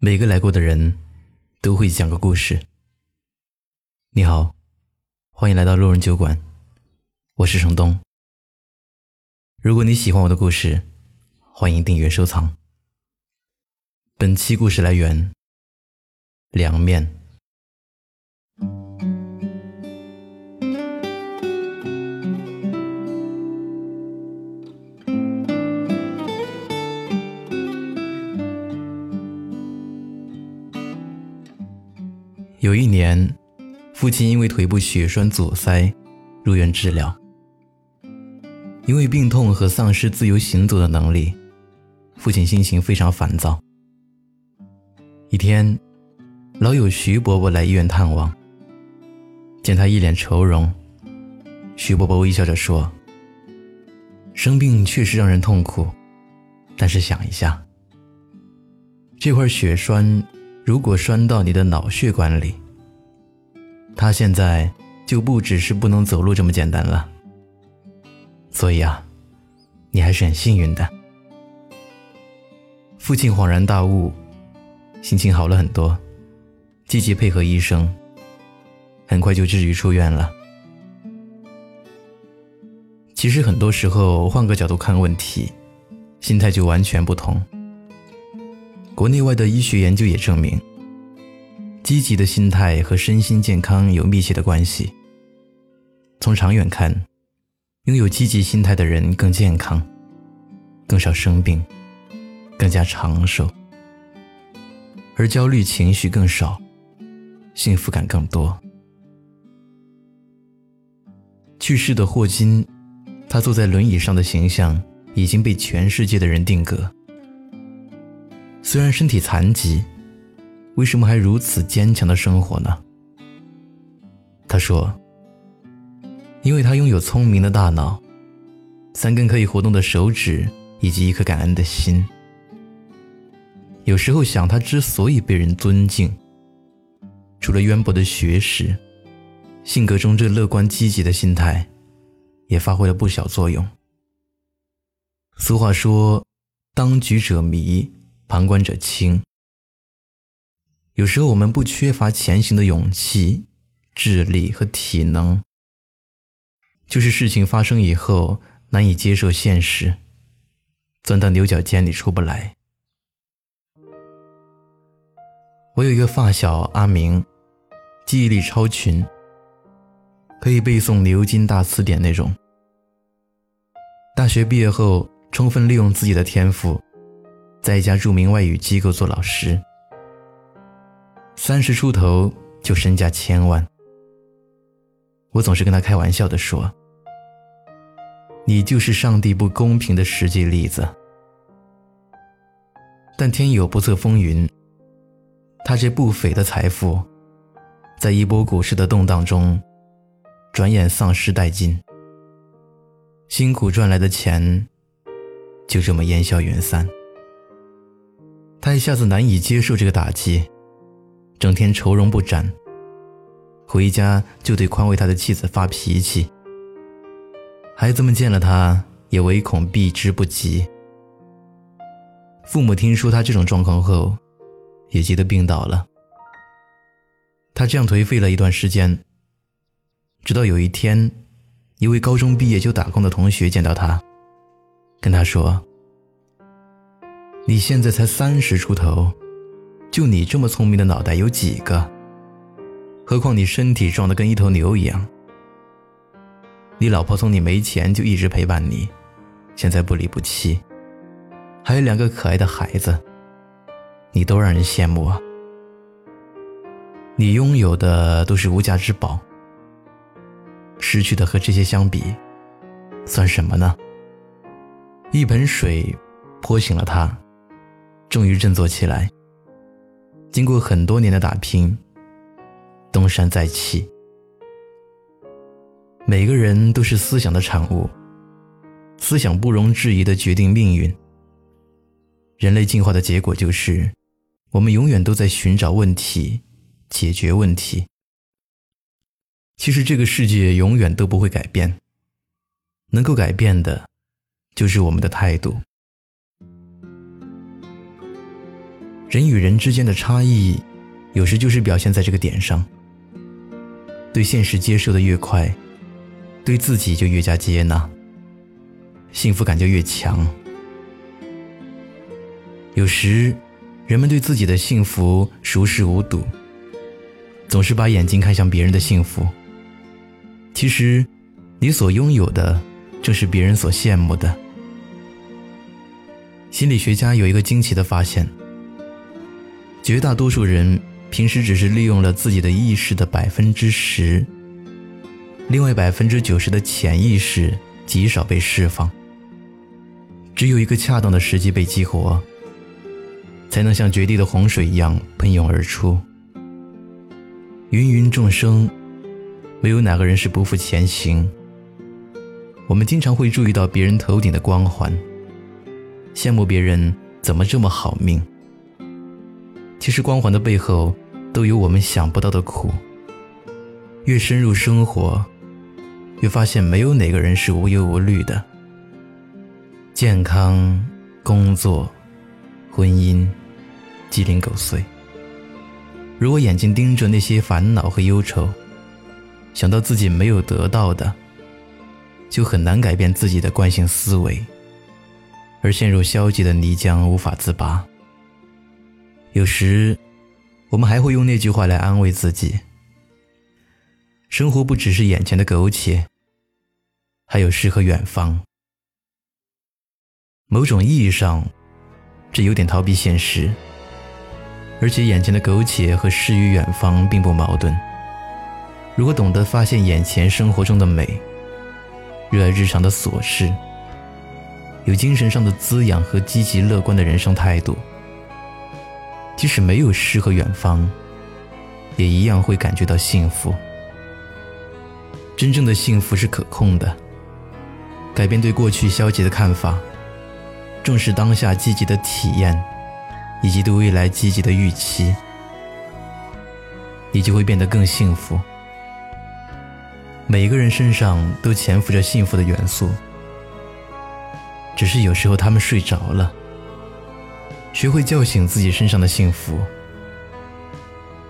每个来过的人都会讲个故事。你好，欢迎来到路人酒馆，我是程东。如果你喜欢我的故事，欢迎订阅收藏。本期故事来源：凉面。有一年，父亲因为腿部血栓阻塞，入院治疗。因为病痛和丧失自由行走的能力，父亲心情非常烦躁。一天，老友徐伯伯来医院探望，见他一脸愁容，徐伯伯微笑着说：“生病确实让人痛苦，但是想一下，这块血栓。”如果拴到你的脑血管里，他现在就不只是不能走路这么简单了。所以啊，你还是很幸运的。父亲恍然大悟，心情好了很多，积极配合医生，很快就治愈出院了。其实很多时候，换个角度看问题，心态就完全不同。国内外的医学研究也证明，积极的心态和身心健康有密切的关系。从长远看，拥有积极心态的人更健康，更少生病，更加长寿，而焦虑情绪更少，幸福感更多。去世的霍金，他坐在轮椅上的形象已经被全世界的人定格。虽然身体残疾，为什么还如此坚强的生活呢？他说：“因为他拥有聪明的大脑，三根可以活动的手指，以及一颗感恩的心。有时候想，他之所以被人尊敬，除了渊博的学识，性格中这乐观积极的心态，也发挥了不小作用。俗话说：‘当局者迷。’”旁观者清。有时候我们不缺乏前行的勇气、智力和体能，就是事情发生以后难以接受现实，钻到牛角尖里出不来。我有一个发小阿明，记忆力超群，可以背诵牛津大词典那种。大学毕业后，充分利用自己的天赋。在一家著名外语机构做老师，三十出头就身价千万。我总是跟他开玩笑的说：“你就是上帝不公平的实际例子。”但天有不测风云，他这不菲的财富，在一波股市的动荡中，转眼丧失殆尽。辛苦赚来的钱，就这么烟消云散。他一下子难以接受这个打击，整天愁容不展。回家就对宽慰他的妻子发脾气。孩子们见了他也唯恐避之不及。父母听说他这种状况后，也急得病倒了。他这样颓废了一段时间，直到有一天，一位高中毕业就打工的同学见到他，跟他说。你现在才三十出头，就你这么聪明的脑袋有几个？何况你身体壮得跟一头牛一样。你老婆从你没钱就一直陪伴你，现在不离不弃，还有两个可爱的孩子，你都让人羡慕啊！你拥有的都是无价之宝，失去的和这些相比，算什么呢？一盆水泼醒了他。终于振作起来。经过很多年的打拼，东山再起。每个人都是思想的产物，思想不容置疑的决定命运。人类进化的结果就是，我们永远都在寻找问题，解决问题。其实这个世界永远都不会改变，能够改变的，就是我们的态度。人与人之间的差异，有时就是表现在这个点上。对现实接受的越快，对自己就越加接纳，幸福感就越强。有时，人们对自己的幸福熟视无睹，总是把眼睛看向别人的幸福。其实，你所拥有的，正是别人所羡慕的。心理学家有一个惊奇的发现。绝大多数人平时只是利用了自己的意识的百分之十，另外百分之九十的潜意识极少被释放。只有一个恰当的时机被激活，才能像绝地的洪水一样喷涌而出。芸芸众生，没有哪个人是不负前行。我们经常会注意到别人头顶的光环，羡慕别人怎么这么好命。其实光环的背后，都有我们想不到的苦。越深入生活，越发现没有哪个人是无忧无虑的。健康、工作、婚姻，鸡零狗碎。如果眼睛盯着那些烦恼和忧愁，想到自己没有得到的，就很难改变自己的惯性思维，而陷入消极的泥浆，无法自拔。有时，我们还会用那句话来安慰自己：生活不只是眼前的苟且，还有诗和远方。某种意义上，这有点逃避现实。而且，眼前的苟且和诗与远方并不矛盾。如果懂得发现眼前生活中的美，热爱日常的琐事，有精神上的滋养和积极乐观的人生态度。即使没有诗和远方，也一样会感觉到幸福。真正的幸福是可控的。改变对过去消极的看法，重视当下积极的体验，以及对未来积极的预期，你就会变得更幸福。每一个人身上都潜伏着幸福的元素，只是有时候他们睡着了。学会叫醒自己身上的幸福，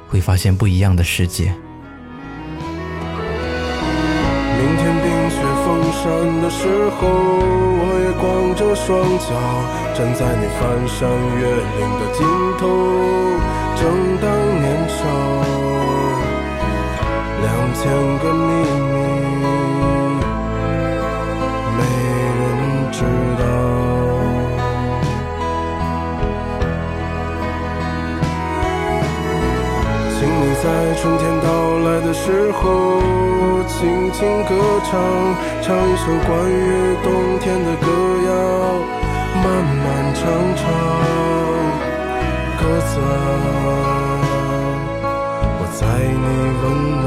会发现不一样的世界。明天冰雪封山的时候，我也光着双脚站在你翻山越岭的尽头。正当年少，两千个秘密。春天到来的时候，轻轻歌唱，唱一首关于冬天的歌谣，漫漫长长，鸽子啊，我在你温暖